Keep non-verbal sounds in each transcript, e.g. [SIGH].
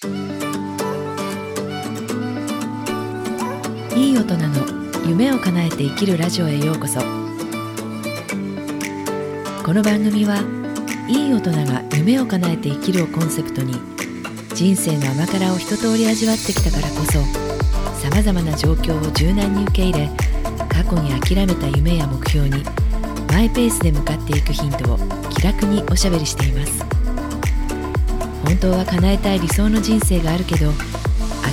いい大人の夢を叶えて生きるラジオへようこそ。この番組はいい大人が夢を叶えて生きるをコンセプトに人生の甘辛を一通り味わってきたからこそさまざまな状況を柔軟に受け入れ過去に諦めた夢や目標にマイペースで向かっていくヒントを気楽におしゃべりしています。本当は叶えたい理想の人生があるけど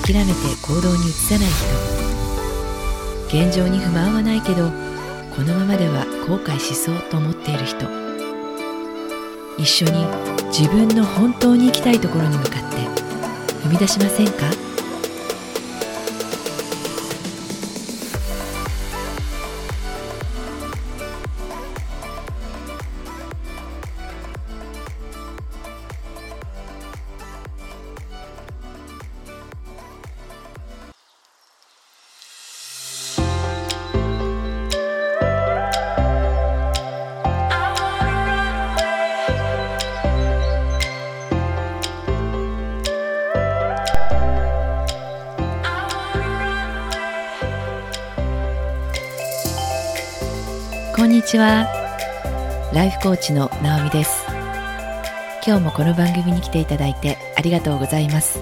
諦めて行動に移さない人。現状に不満はないけどこのままでは後悔しそうと思っている人。一緒に自分の本当に行きたいところに向かって踏み出しませんか？ちは。ライフコーチのナオミです。今日もこの番組に来ていただいてありがとうございます。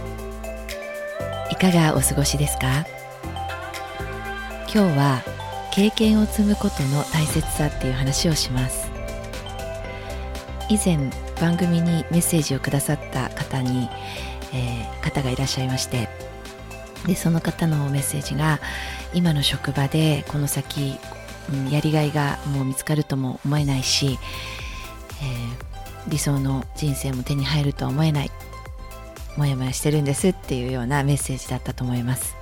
いかがお過ごしですか？今日は経験を積むことの大切さっていう話をします。以前番組にメッセージをくださった方に、えー、方がいらっしゃいましてでその方のメッセージが今の職場でこの先うん、やりがいがもう見つかるとも思えないし、えー、理想の人生も手に入るとは思えない。もやもやしてるんですっていうようなメッセージだったと思います。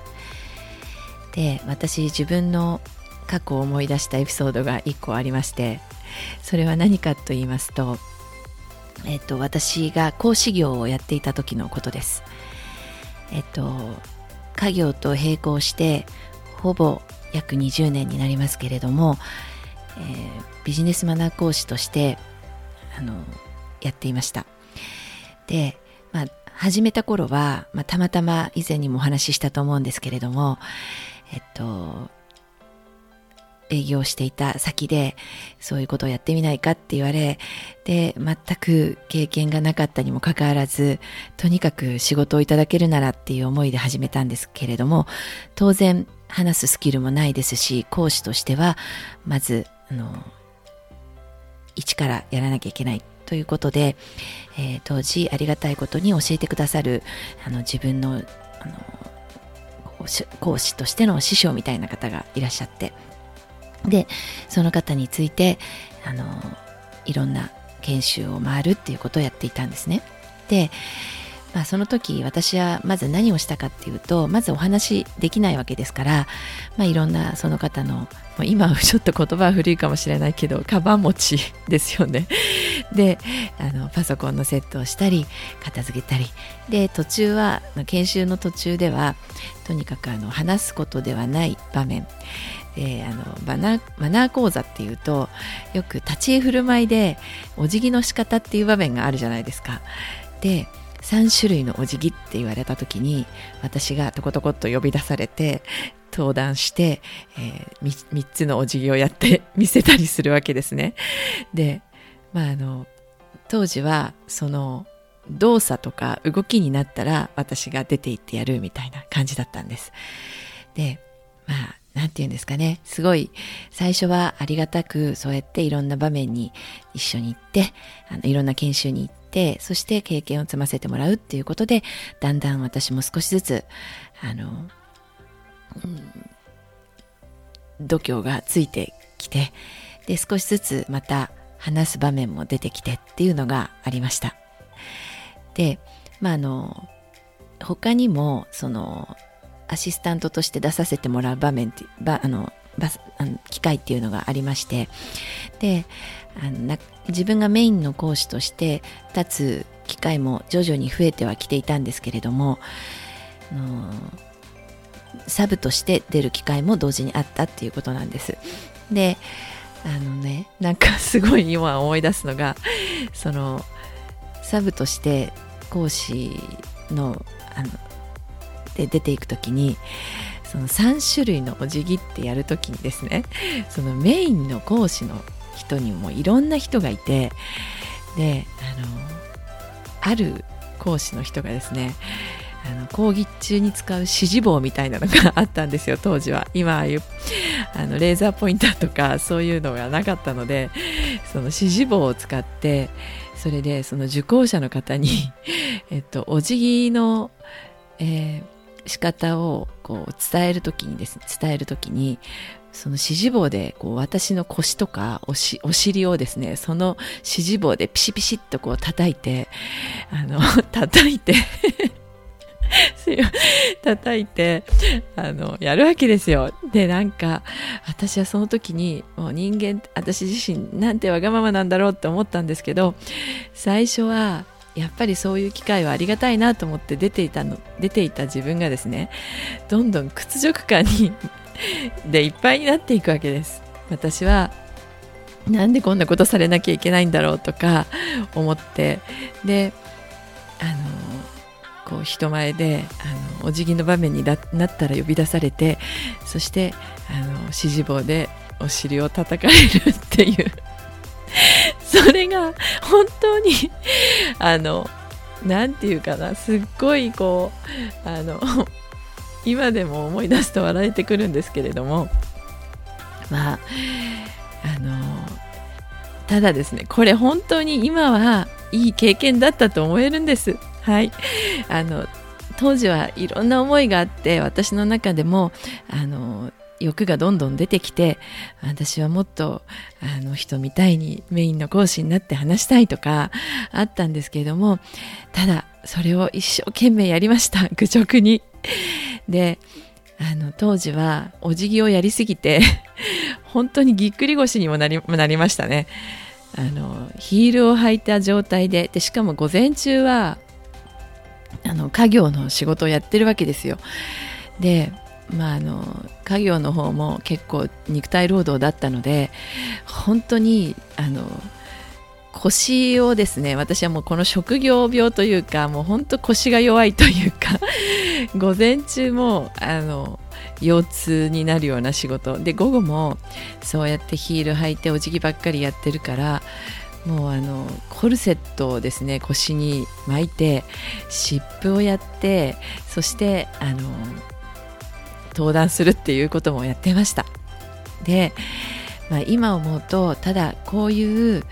で私自分の過去を思い出したエピソードが1個ありましてそれは何かと言いますと,、えっと私が講師業をやっていた時のことです。えっと家業と並行してほぼ約20年になりますけれども、えー、ビジネスマナー講師としてあのやっていました。で、まあ、始めた頃は、まあ、たまたま以前にもお話ししたと思うんですけれどもえっと営業していた先でそういうことをやってみないかって言われで全く経験がなかったにもかかわらずとにかく仕事をいただけるならっていう思いで始めたんですけれども当然話すスキルもないですし講師としてはまずあの一からやらなきゃいけないということで、えー、当時ありがたいことに教えてくださるあの自分のあの講師としての師匠みたいな方がいらっしゃってでその方についてあのいろんな研修を回るっていうことをやっていたんですね。でまあ、その時私はまず何をしたかっていうとまずお話できないわけですから、まあ、いろんなその方の今はちょっと言葉は古いかもしれないけどカバン持ちですよね。[LAUGHS] であのパソコンのセットをしたり片付けたり。で途中は研修の途中ではとにかくあの話すことではない場面。であのマナマナー講座っていうとよく立ち居振る舞いでお辞儀の仕方っていう場面があるじゃないですか。で3種類のお辞儀って言われた時に私がとことこっと呼び出されて登壇して、えー、3, つのお辞儀をやって [LAUGHS] 見せたりするわけですね。で、まああの当時はその動作とか動きになったら私が出て行ってやるみたいな感じだったんです。で、まあなんて言うんですかね。すごい、最初はありがたく、そうやっていろんな場面に一緒に行って、あのいろんな研修に行って、そして経験を積ませてもらうっていうことで、だんだん私も少しずつ、あの、うん、度胸がついてきて、で、少しずつまた話す場面も出てきてっていうのがありました。で、まあ、あの、他にも、その、アシスタントとして出させてもらう場面ってばあのバあの機会っていうのがありましてであの自分がメインの講師として立つ機会も徐々に増えてはきていたんですけれどもあのサブとして出る機会も同時にあったっていうことなんです。であのねなんかすごい今思い出すのがそのサブとして講師のあので出ていく時にその3種類のお辞儀ってやる時にですねそのメインの講師の人にもいろんな人がいてであのある講師の人がですねあの講義中に使う指示棒みたいなのがあったんですよ当時は。今ああいうあのレーザーポインターとかそういうのがなかったのでその指示棒を使ってそれでその受講者の方に [LAUGHS] えっとお辞儀の、えー、仕方をこう伝える時にですね伝える時にその指示棒でこう私の腰とかおしお尻をですねその指示棒でピシピシッとこう叩いてあの [LAUGHS] 叩いて [LAUGHS] 叩いてあのやるわけですよ。でなんか私はその時にもう人間私自身なんてわがままなんだろうって思ったんですけど最初はやっぱりそういう機会はありがたいなと思って出ていたの出ていた自分がですねどんどん屈辱感にでいっぱいになっていくわけです。私はなんでこんなことされなきゃいけないんだろうとか思って。であのこう人前であのお辞儀の場面になったら呼び出されてそしてあの指示棒でお尻を叩かれるっていう。[LAUGHS] それが本当にあの何て言うかなすっごいこうあの [LAUGHS] 今でも思い出すと笑えてくるんですけれどもまああのただですねこれ本当に今はいい経験だったと思えるんです。はい。あの当時はいろんな思いがあって私の中でもあの欲がどんどん出てきて私はもっとあの人みたいにメインの講師になって話したいとかあったんですけれどもただそれを一生懸命やりました [LAUGHS] 愚直に。であの当時はお辞儀をやりすぎて [LAUGHS] 本当にぎっくり腰にもなりなりましたね。あのヒールを履いた状態ででしかも午前中はあの家業の仕事をやってるわけですよ。でまああの家業の方も結構肉体労働だったので本当にあの腰をですね私はもうこの職業病というかもう本当腰が弱いというか午前中もあの腰痛になるような仕事。で午後もそうやってヒール履いてお辞儀ばっかりやってるからもうあのコルセットをですね腰に巻いて湿布をやってそしてあの登壇するっていうこともやってました。で、まあ、今思うとただこういう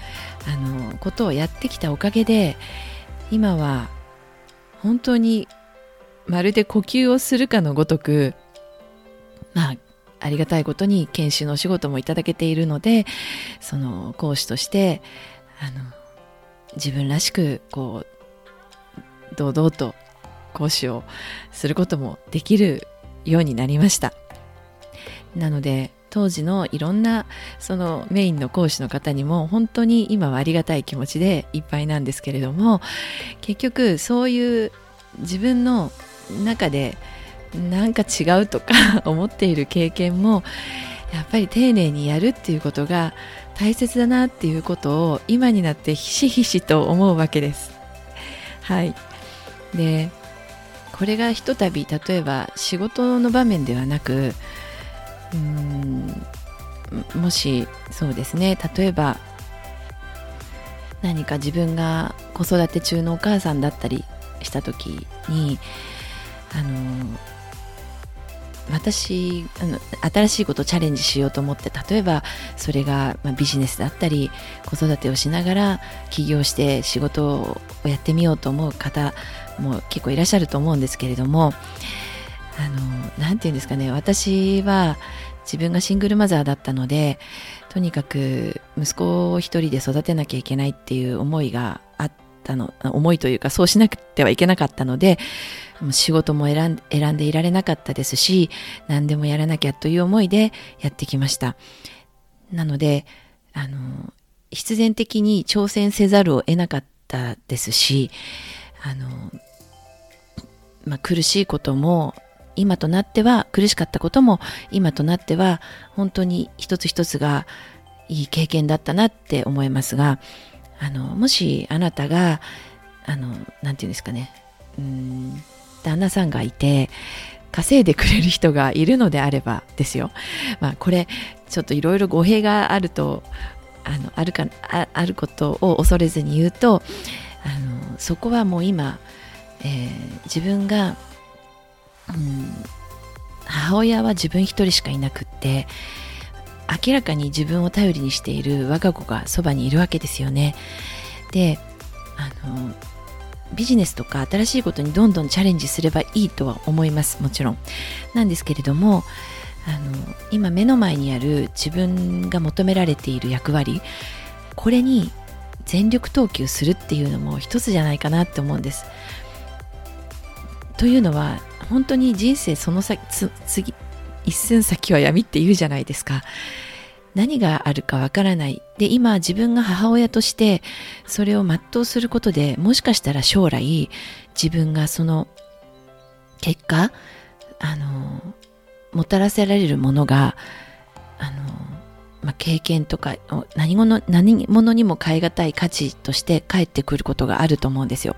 あのことをやってきたおかげで今は本当にまるで呼吸をするかのごとくまあありがたいことに研修のお仕事もいただけているのでその講師としてあの自分らしくこう堂々と講師をすることもできるようになりましたなので当時のいろんなそのメインの講師の方にも本当に今はありがたい気持ちでいっぱいなんですけれども結局そういう自分の中でなんか違うとか [LAUGHS] 思っている経験もやっぱり丁寧にやるっていうことが大切だなっていうことを今になってひしひしと思うわけです。はい。で、これがひとたび例えば仕事の場面ではなくうんもしそうですね例えば何か自分が子育て中のお母さんだったりした時にあの私あの新しいことをチャレンジしようと思って例えばそれが、まあ、ビジネスだったり子育てをしながら起業して仕事をやってみようと思う方も結構いらっしゃると思うんですけれどもあの何て言うんですかね私は自分がシングルマザーだったのでとにかく息子を一人で育てなきゃいけないっていう思いがあってたの思いというかそうしなくてはいけなかったので仕事も選ん選んでいられなかったですし何でもやらなきゃという思いでやってきました。なのであの必然的に挑戦せざるを得なかったですしあの、まあ、苦しいことも今となっては苦しかったことも今となっては本当に一つ一つがいい経験だったなって思いますがあのもしあなたがあのなんて言うんですかねうん旦那さんがいて稼いでくれる人がいるのであればですよ。まあこれちょっといろいろ語弊があるとあのあるかあることを恐れずに言うとあのそこはもう今、えー、自分が、うん、母親は自分一人しかいなくって明らかに自分を頼りにしている我が子がそばにいるわけですよね。であのビジネスとか新しいことにどんどんチャレンジすればいいとは思いますもちろん。なんですけれどもあの今目の前にある自分が求められている役割これに全力投球するっていうのも一つじゃないかなって思うんです。というのは本当に人生その先次一寸先は闇って言うじゃないですか。何があるかわからない。で、今自分が母親としてそれを全うすることでもしかしたら将来自分がその結果、あの、もたらせられるものが、あの、まあ、経験とか何者何者にも代え難い価値として返ってくることがあると思うんですよ。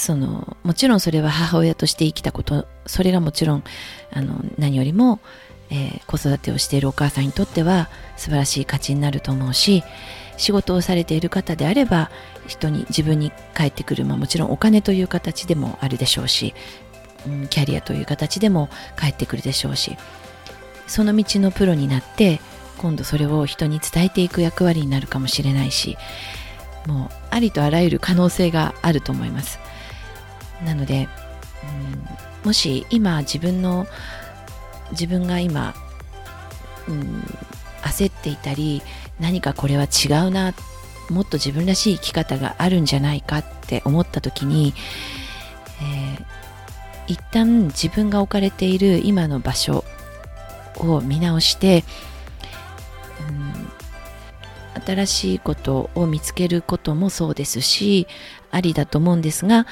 そのもちろんそれは母親として生きたことそれがもちろんあの何よりも、えー、子育てをしているお母さんにとっては素晴らしい価値になると思うし仕事をされている方であれば人に自分に返ってくる、まあ、もちろんお金という形でもあるでしょうし、うん、キャリアという形でも返ってくるでしょうしその道のプロになって今度それを人に伝えていく役割になるかもしれないしもうありとあらゆる可能性があると思います。なので、うん、もし今自分の自分が今、うん、焦っていたり何かこれは違うなもっと自分らしい生き方があるんじゃないかって思った時に、えー、一旦自分が置かれている今の場所を見直して、うん新しいことを見つけることもそうですしありだと思うんですが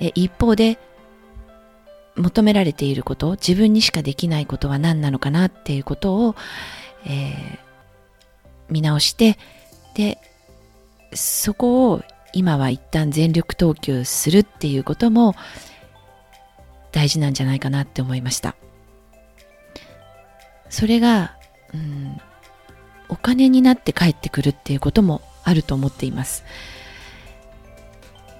え一方で求められていること自分にしかできないことは何なのかなっていうことを、えー、見直してでそこを今は一旦全力投球するっていうことも大事なんじゃないかなって思いましたそれが、うん、お金になって帰ってくるっていうこともあると思っています。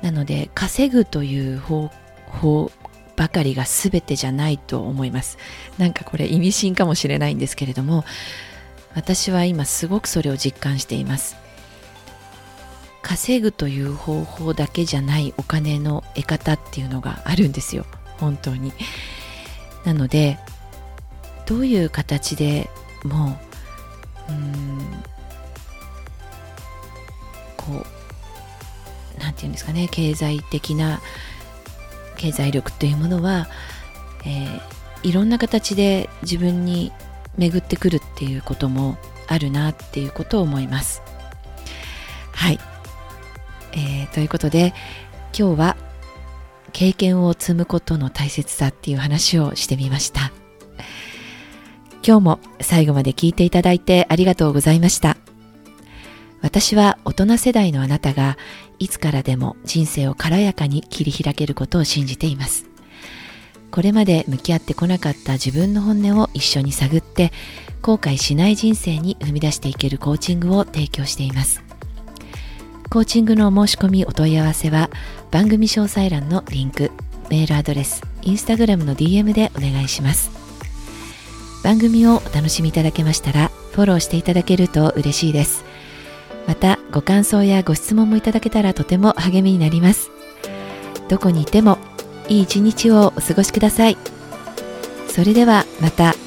なので稼ぐという方法ばかりが全てじゃないと思います。なんかこれ意味深かもしれないんですけれども私は今すごくそれを実感しています。稼ぐという方法だけじゃないお金の得方っていうのがあるんですよ本当に。なのでどういう形でもううんこうていうんですかね経済的な経済力というものは、えー、いろんな形で自分に巡ってくるっていうこともあるなっていうことを思います。はい、えー、ということで今日は経験を積むことの大切さっていう話をしてみました。今日も最後まで聞いていただいてありがとうございました。私は大人世代のあなたがいつからでも人生を軽やかに切り開けることを信じています。これまで向き合ってこなかった自分の本音を一緒に探って後悔しない人生に踏み出していけるコーチングを提供しています。コーチングの申し込みお問い合わせは番組詳細欄のリンク、メールアドレス、インスタグラムの DM でお願いします。番組をお楽しみいただけましたらフォローしていただけると嬉しいですまたご感想やご質問もいただけたらとても励みになります。どこにいてもいい一日をお過ごしください。それではまた。